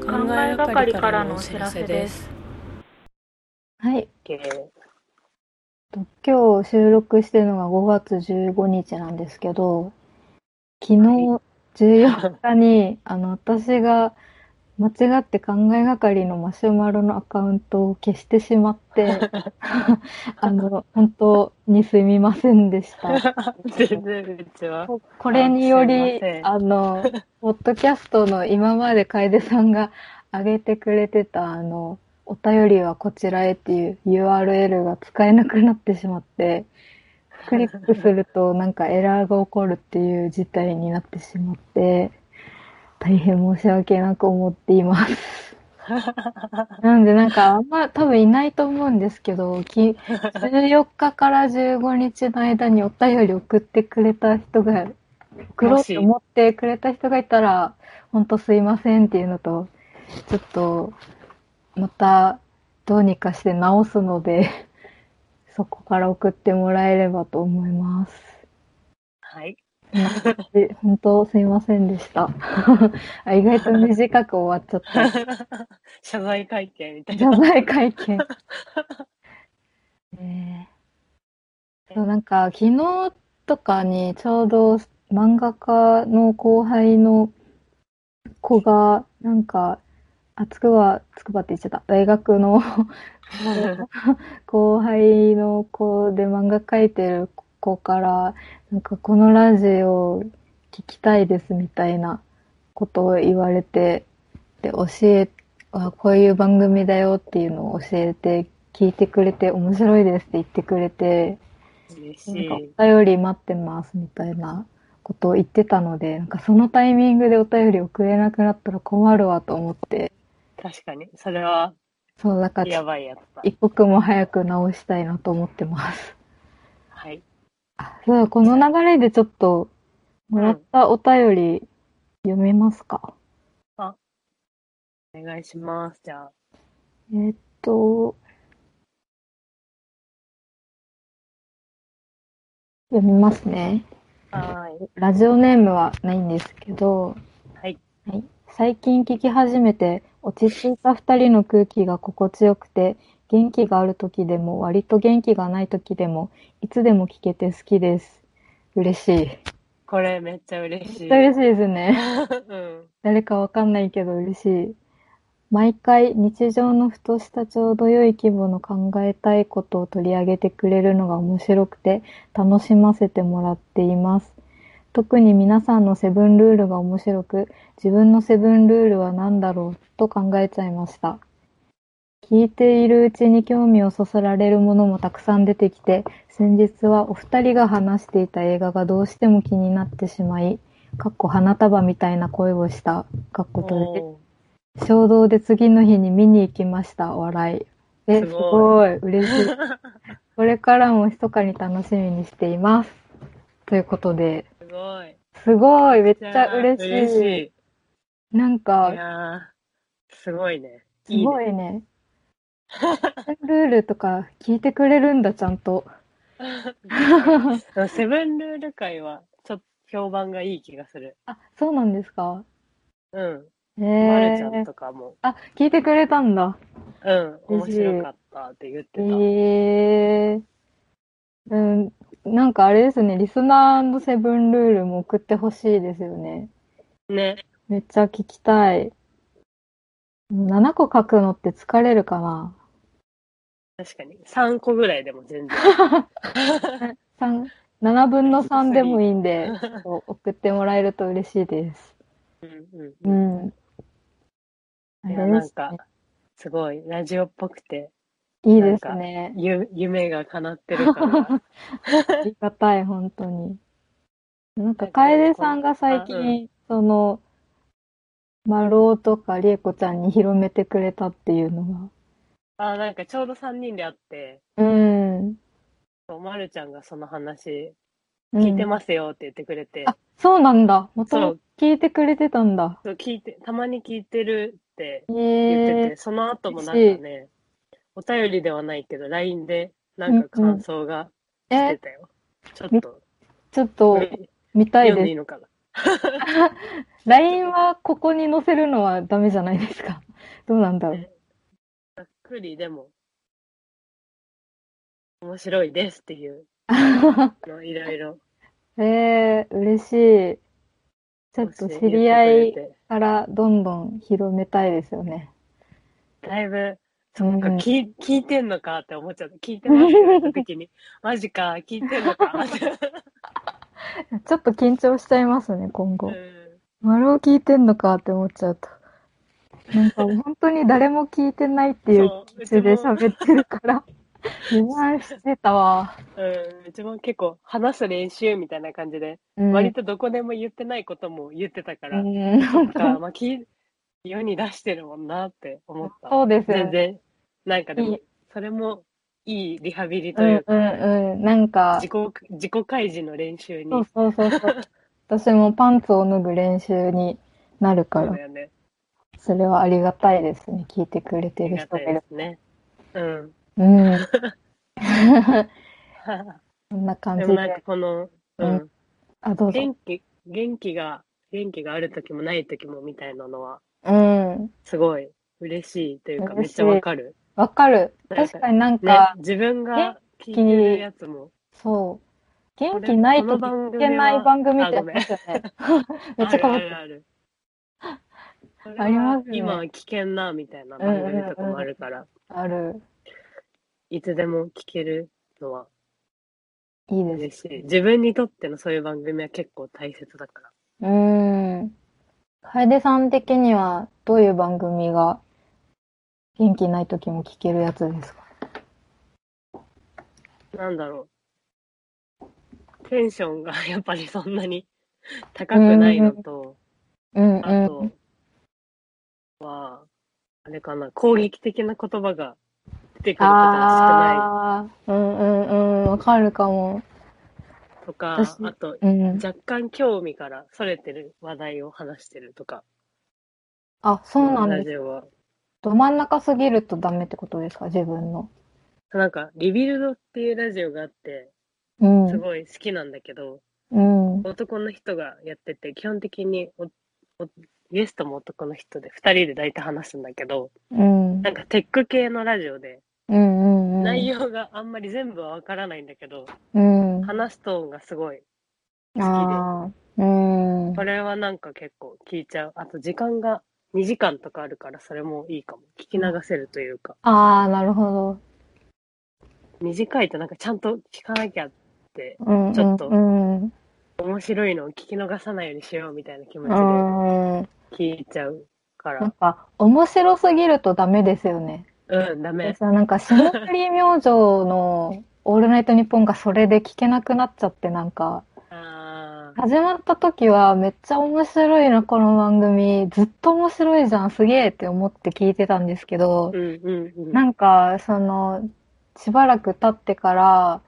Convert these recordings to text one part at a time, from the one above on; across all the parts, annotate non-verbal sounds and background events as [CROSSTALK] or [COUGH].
考えがかりからのお知らせです。はい。今日収録してるのが5月15日なんですけど、昨日14日に、[LAUGHS] あの、私が間違って考えがかりのマシュマロのアカウントを消してしまって、[LAUGHS] あの、本当にすみませんでした。[LAUGHS] 全然うちは。ここれによありあの、ポッドキャストの今まで楓さんが上げてくれてた、あの、お便りはこちらへっていう URL が使えなくなってしまって、クリックするとなんかエラーが起こるっていう事態になってしまって、大変申し訳なく思っています。なんでなんかあんま多分いないと思うんですけど、き14日から15日の間にお便り送ってくれた人が、送ろうと思ってくれた人がいたら、ほんとすいませんっていうのと、ちょっと、またどうにかして直すので、[LAUGHS] そこから送ってもらえればと思います。はい。本当すいませんでした。[LAUGHS] あ意外と短く終わっちゃった。[LAUGHS] 謝罪会見みたいな。謝罪会見。ね [LAUGHS] えそう、なんか、昨日とかにちょうど漫画家の後輩の子が、なんか、あ、つくば、つくばって言っちゃった。大学の後輩の子で漫画描いてる子から、なんかこのラジオ聞きたいですみたいなことを言われて、で、教え、あ、こういう番組だよっていうのを教えて、聞いてくれて面白いですって言ってくれて、なんかい。お便り待ってますみたいなことを言ってたので、なんかそのタイミングでお便り送れなくなったら困るわと思って、確かに。それは、そう、だからやばいやつだ。一刻も早く直したいなと思ってます。はい。あそうだ、この流れでちょっと、もらったお便り読めますか、お願いします。じゃあ。えーっと、読みますね。はーい。ラジオネームはないんですけど、はい。はい、最近聞き始めて落ち着いた二人の空気が心地よくて元気がある時でも割と元気がない時でもいつでも聞けて好きです。嬉しい。これめっちゃ嬉しい。嬉しいですね。うん。誰かわかんないけど嬉しい。毎回日常のふとしたちょうど良い規模の考えたいことを取り上げてくれるのが面白くて楽しませてもらっています。特に皆さんのセブンルールが面白く、自分のセブンルールは何だろうと考えちゃいました。聞いているうちに興味をそそられるものもたくさん出てきて、先日はお二人が話していた映画がどうしても気になってしまい、かっこ花束みたいな声をした、かっこ閉じお衝動で次の日に見に行きました。笑い。え、すすごごい。嬉しい。[LAUGHS] これからも密かに楽しみにしています。ということで、ーすごい。すごい。めっちゃ嬉しい。嬉しい。いなんか、やー、すごいね。すごいね。いね。ルールとか聞いてくれるんだ、ちゃんと。[LAUGHS] セブンルール会は、ちょっと評判がいい気がする。あ、そうなんですか？うん。えまるちゃんー。とかも、あ、聞いてくれたんだ。うん、面白かったって言ってた。えー。うん、なんかあれですね、リスナーのセブンルールも送ってほしいですよね。ね。めっちゃ聞きたい。7個書くのって疲れるかな確かに。3個ぐらいでも全然。三7分の3でもいいんで、送ってもらえると嬉しいです。うんうんううん。なんかね。、すごい、ラジオっぽくて、いいですね。ゆ、夢が叶ってる感が。[LAUGHS] ありがたい、本当に。なんか、楓さんが最こう近、その、丸尾とか理恵子ちゃんに広めてくれたっていうのあ、なんかちょうど3人で会って、が。うん。そうまるちゃんがその話、うん聞いてますよって言ってくれて、あ、そうなんだ。もとそうもと聞いてくれてたんだ。そう聞いて、たまに聞いてるってえ言ってーて、その後もなんかね、お便りではないけど、LINE でなんか感想が来てえ、たよ。ちょっと、ちょっと見たい読んでいでいのかな？[LAUGHS] LINE はここに載せるのはダメじゃないですか。どうなんだろう。くりでも、面白いですっていうの [LAUGHS] いろいろえー、嬉しい。ちょっと知り合いからどんどん広めたいですよね。だいぶ、そうか、うん、聞聞いてんのかって思っちゃった。聞いてます時に、[LAUGHS] マジか、聞いてんのかって。[LAUGHS] ちょっと緊張しちゃいますね、今後。丸を聞いてんのかって思っちゃうと。なんか本当に誰も聞いてないっていう気持ちで喋ってるから。[LAUGHS] 自慢してたわ。うん、自分結構話す練習みたいな感じで、うん、割とどこでも言ってないことも言ってたから、うん、なんか、まあ、き世に出してるもんなって思った。そうですよ、全然。なんかでも、それもいいリハビリというか、うんうんうん、なんか、自己、自己開示の練習に。そうそうそうそう。[LAUGHS] 私もパンツを脱ぐ練習になるから。そうだよね。それはありがたいですね。聞いてくれてる人がいる。ね。うん。うん。[LAUGHS] そんな感じで。でもなんかこの、うん。うん、あ、どうぞ。元気、元気が、元気がある時もない時もみたいなのは、うん。すごい嬉しいというか、めっちゃわかる。わかる。確かになんか、ね、自分が聞いてるやつも。そう。元気ないと聞けない番組ってありますよね。[LAUGHS] めっちゃかぶってる。ありますね。今危険な、みたいな番組とかもあるから。ある。いつでも聞けるのは、いいですし、自分にとってのそういう番組は結構大切だから。うーん。楓さん的には、どういう番組が元気ない時も聞けるやつですか？なんだろう。テンションがやっぱりそんなに高くないのと、うんうん、あとは、あれかな、攻撃的な言葉が出てくることが少ない。うんうんうん、わかるかも。とか、あと、うん、若干興味からそれてる話題を話してるとか。あ、そうなんですか。ど真ん中すぎるとダメってことですか？自分の。なんか、リビルドっていうラジオがあって、うん、すごい好きなんだけど、うん、男の人がやってて、基本的におおゲストも男の人で二人で大体話すんだけど、うん、なんかテック系のラジオで、うんうんうん、内容があんまり全部はわからないんだけど、うん、話すトーンがすごい好きで、うん、これはなんか結構聞いちゃう。あと時間が2時間とかあるからそれもいいかも。聞き流せるというか。ああ、なるほど。短いとなんかちゃんと聞かなきゃって、ちょっと面白いのを聞き逃さないようにしようみたいな気持ちで聞いちゃうから。なんか面白すぎるとダメですよね。うん、ダメ。さ、なんか、霜降り明星のオールナイトニッポンがそれで聞けなくなっちゃって、なんか、始まった時はめっちゃ面白いな、この番組。ずっと面白いじゃん、すげえって思って聞いてたんですけど、うんうんうん、なんか、その、しばらく経ってから、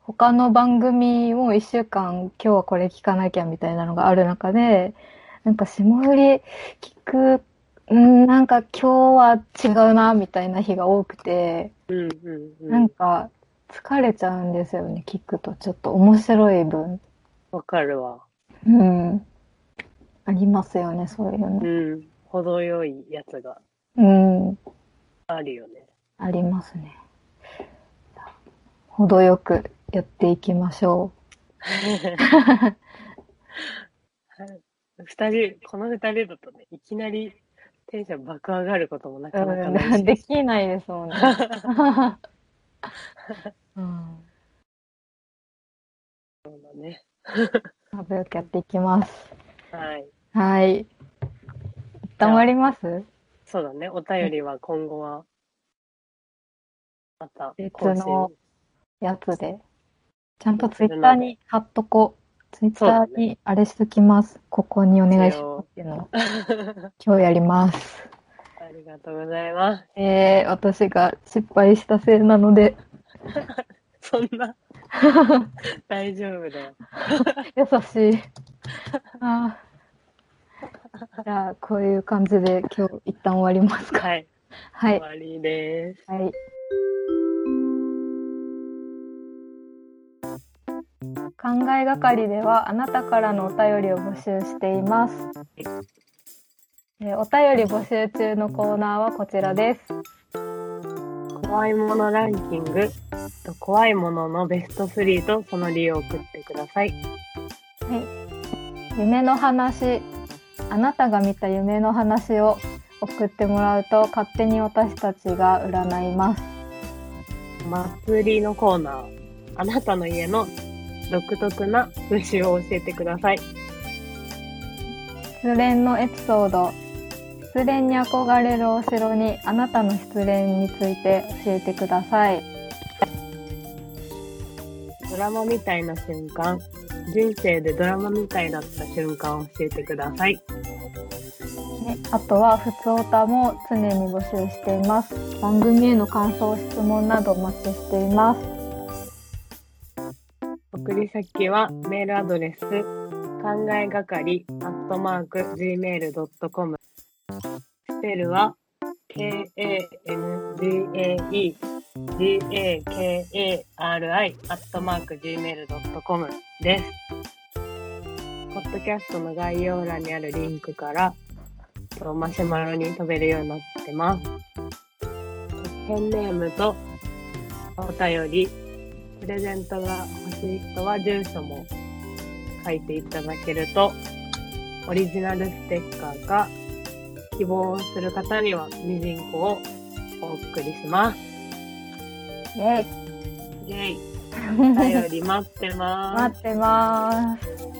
他の番組も一週間今日はこれ聞かなきゃみたいなのがある中で、なんか霜降り聞くうん、なんか今日は違うな、みたいな日が多くて、うんうんうん、なんか疲れちゃうんですよね、聞くと。ちょっと面白い分。わかるわ。うん。ありますよね、そういうの。うん。程よいやつが。うん。あるよね。ありますね。程よくやっていきましょう。[LAUGHS] 二人、この二人だとね、いきなりテンション爆上がることもなかなかないし、できないですもんね。[LAUGHS] うん、そうだね。仲良くやっていきます。はい。はい。一旦終わりますそうだね。お便りは今後は、また別のやつで。ちゃんとツイッターに貼っとこう。ツイッターにあれしときます。ね、ここにお願いしますっていうのを [LAUGHS] 今日やります。ありがとうございます。えー、私が失敗したせいなので。[LAUGHS] そんな。[LAUGHS] 大丈夫だよ。優しい。あじゃあ、こういう感じで今日一旦終わりますか。はい。はい。終わりです。はい。考えがかりではあなたからのお便りを募集しています。えお便り募集中のコーナーはこちらです。怖いものランキングと怖いもののベスト3とその理由を送ってください。はい。夢の話、あなたが見た夢の話を送ってもらうと勝手に私たちが占います。祭りのコーナー、あなたの家の独特な風習を教えてください。失恋のエピソード、失恋に憧れるお城にあなたの失恋について教えてください。ドラマみたいな瞬間、人生でドラマみたいだった瞬間を教えてください。ね、あとは、ふつおたも常に募集しています。番組への感想、質問などお待ちしています。送り先はメールアドレス、考えがかり、アットマーク、gmail.com。スペルは、k-a-n-g-a-e g-a-k-a-r-i アットマーク gmail.com です。ポッドキャストの概要欄にあるリンクからマシュマロに飛べるようになってます。ペンネームとお便り、プレゼントが欲しい人は住所も書いていただけると、オリジナルステッカーか、希望する方にはミジンコをお送りします。イェイイェイ [LAUGHS] お便り待ってます。待ってます。